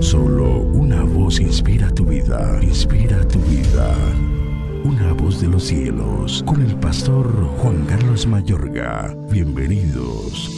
Solo una voz inspira tu vida, inspira tu vida. Una voz de los cielos, con el pastor Juan Carlos Mayorga. Bienvenidos.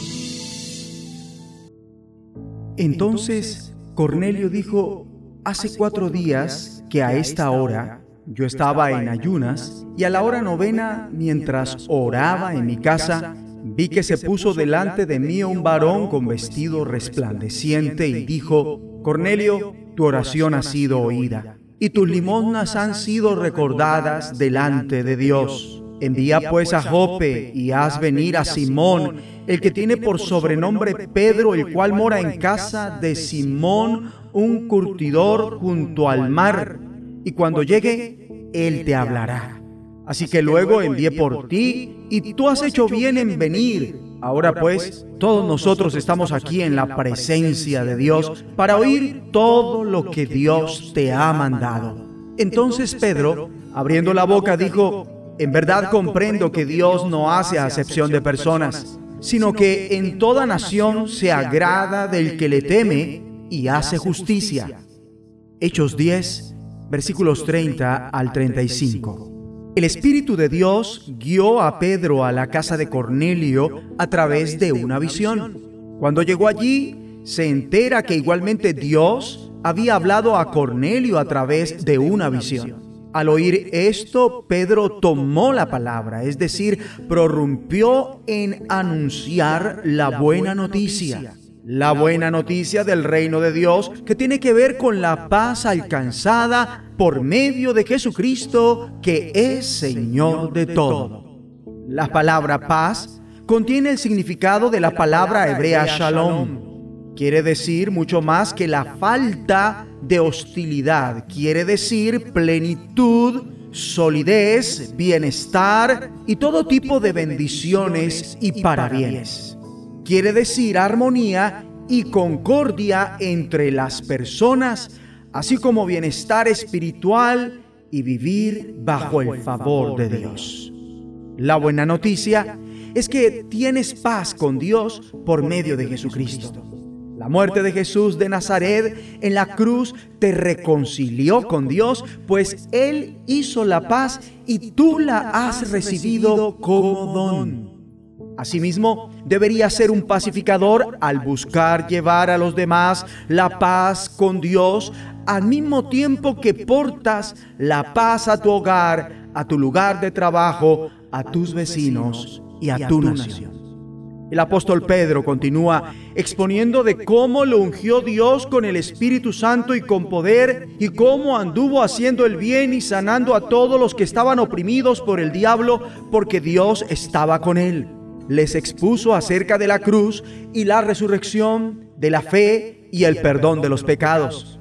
Entonces Cornelio dijo, hace cuatro días que a esta hora yo estaba en ayunas y a la hora novena, mientras oraba en mi casa, vi que se puso delante de mí un varón con vestido resplandeciente y dijo, Cornelio, tu oración ha sido oída y tus limosnas han sido recordadas delante de Dios. Envía pues a Jope y haz venir a Simón, el que tiene por sobrenombre Pedro, el cual mora en casa de Simón, un curtidor junto al mar. Y cuando llegue, él te hablará. Así que luego envié por ti y tú has hecho bien en venir. Ahora pues, todos nosotros estamos aquí en la presencia de Dios para oír todo lo que Dios te ha mandado. Entonces Pedro, abriendo la boca, dijo, en verdad comprendo que Dios no hace acepción de personas, sino que en toda nación se agrada del que le teme y hace justicia. Hechos 10, versículos 30 al 35. El Espíritu de Dios guió a Pedro a la casa de Cornelio a través de una visión. Cuando llegó allí, se entera que igualmente Dios había hablado a Cornelio a través de una visión. Al oír esto, Pedro tomó la palabra, es decir, prorrumpió en anunciar la buena noticia. La buena noticia del reino de Dios que tiene que ver con la paz alcanzada por medio de Jesucristo, que es Señor de todo. La palabra paz contiene el significado de la palabra hebrea shalom. Quiere decir mucho más que la falta de hostilidad. Quiere decir plenitud, solidez, bienestar y todo tipo de bendiciones y parabienes quiere decir armonía y concordia entre las personas, así como bienestar espiritual y vivir bajo el favor de Dios. La buena noticia es que tienes paz con Dios por medio de Jesucristo. La muerte de Jesús de Nazaret en la cruz te reconcilió con Dios, pues Él hizo la paz y tú la has recibido como don. Asimismo, debería ser un pacificador al buscar llevar a los demás la paz con Dios, al mismo tiempo que portas la paz a tu hogar, a tu lugar de trabajo, a tus vecinos y a tu nación. El apóstol Pedro continúa exponiendo de cómo lo ungió Dios con el Espíritu Santo y con poder y cómo anduvo haciendo el bien y sanando a todos los que estaban oprimidos por el diablo porque Dios estaba con él les expuso acerca de la cruz y la resurrección, de la fe y el perdón de los pecados.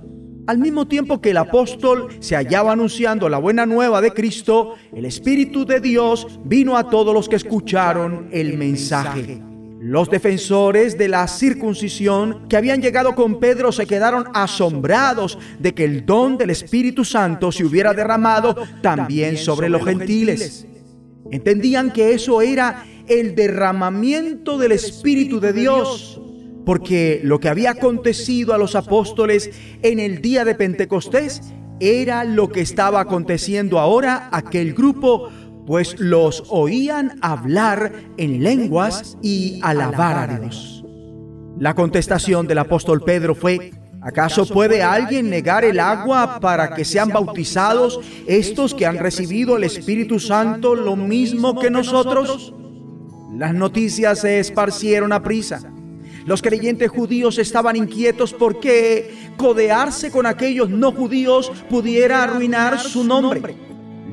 Al mismo tiempo que el apóstol se hallaba anunciando la buena nueva de Cristo, el Espíritu de Dios vino a todos los que escucharon el mensaje. Los defensores de la circuncisión que habían llegado con Pedro se quedaron asombrados de que el don del Espíritu Santo se hubiera derramado también sobre los gentiles. Entendían que eso era el derramamiento del Espíritu de Dios, porque lo que había acontecido a los apóstoles en el día de Pentecostés era lo que estaba aconteciendo ahora aquel grupo, pues los oían hablar en lenguas y alabar a Dios. La contestación del apóstol Pedro fue, ¿acaso puede alguien negar el agua para que sean bautizados estos que han recibido el Espíritu Santo lo mismo que nosotros? Las noticias se esparcieron a prisa. Los creyentes judíos estaban inquietos porque codearse con aquellos no judíos pudiera arruinar su nombre.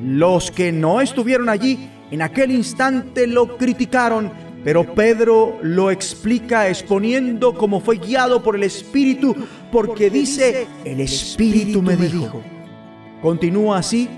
Los que no estuvieron allí en aquel instante lo criticaron, pero Pedro lo explica exponiendo cómo fue guiado por el Espíritu, porque dice, el Espíritu me dijo. Continúa así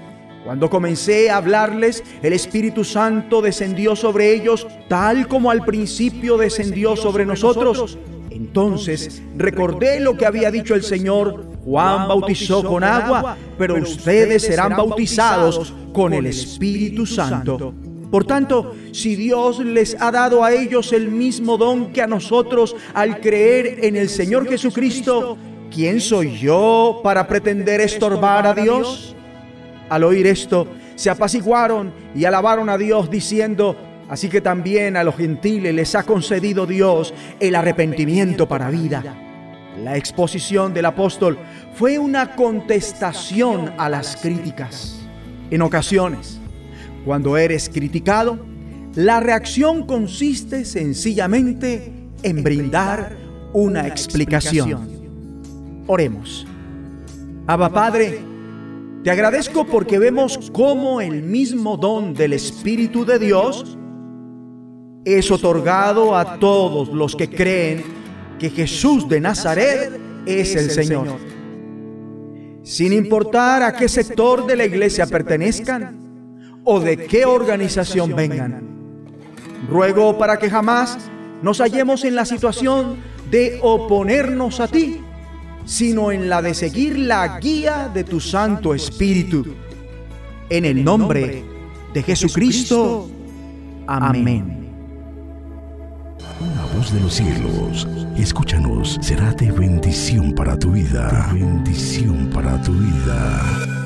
cuando comencé a hablarles, el Espíritu Santo descendió sobre ellos tal como al principio descendió sobre nosotros. Entonces recordé lo que había dicho el Señor. Juan bautizó con agua, pero ustedes serán bautizados con el Espíritu Santo. Por tanto, si Dios les ha dado a ellos el mismo don que a nosotros al creer en el Señor Jesucristo, ¿quién soy yo para pretender estorbar a Dios? Al oír esto, se apaciguaron y alabaron a Dios diciendo, así que también a los gentiles les ha concedido Dios el arrepentimiento para vida. La exposición del apóstol fue una contestación a las críticas. En ocasiones, cuando eres criticado, la reacción consiste sencillamente en brindar una explicación. Oremos. Abba Padre, te agradezco porque vemos cómo el mismo don del Espíritu de Dios es otorgado a todos los que creen que Jesús de Nazaret es el Señor. Sin importar a qué sector de la iglesia pertenezcan o de qué organización vengan. Ruego para que jamás nos hallemos en la situación de oponernos a ti sino en la de seguir la guía de tu Santo Espíritu. En el nombre de Jesucristo. Amén. Una voz de los cielos, escúchanos, será de bendición para tu vida. bendición para tu vida.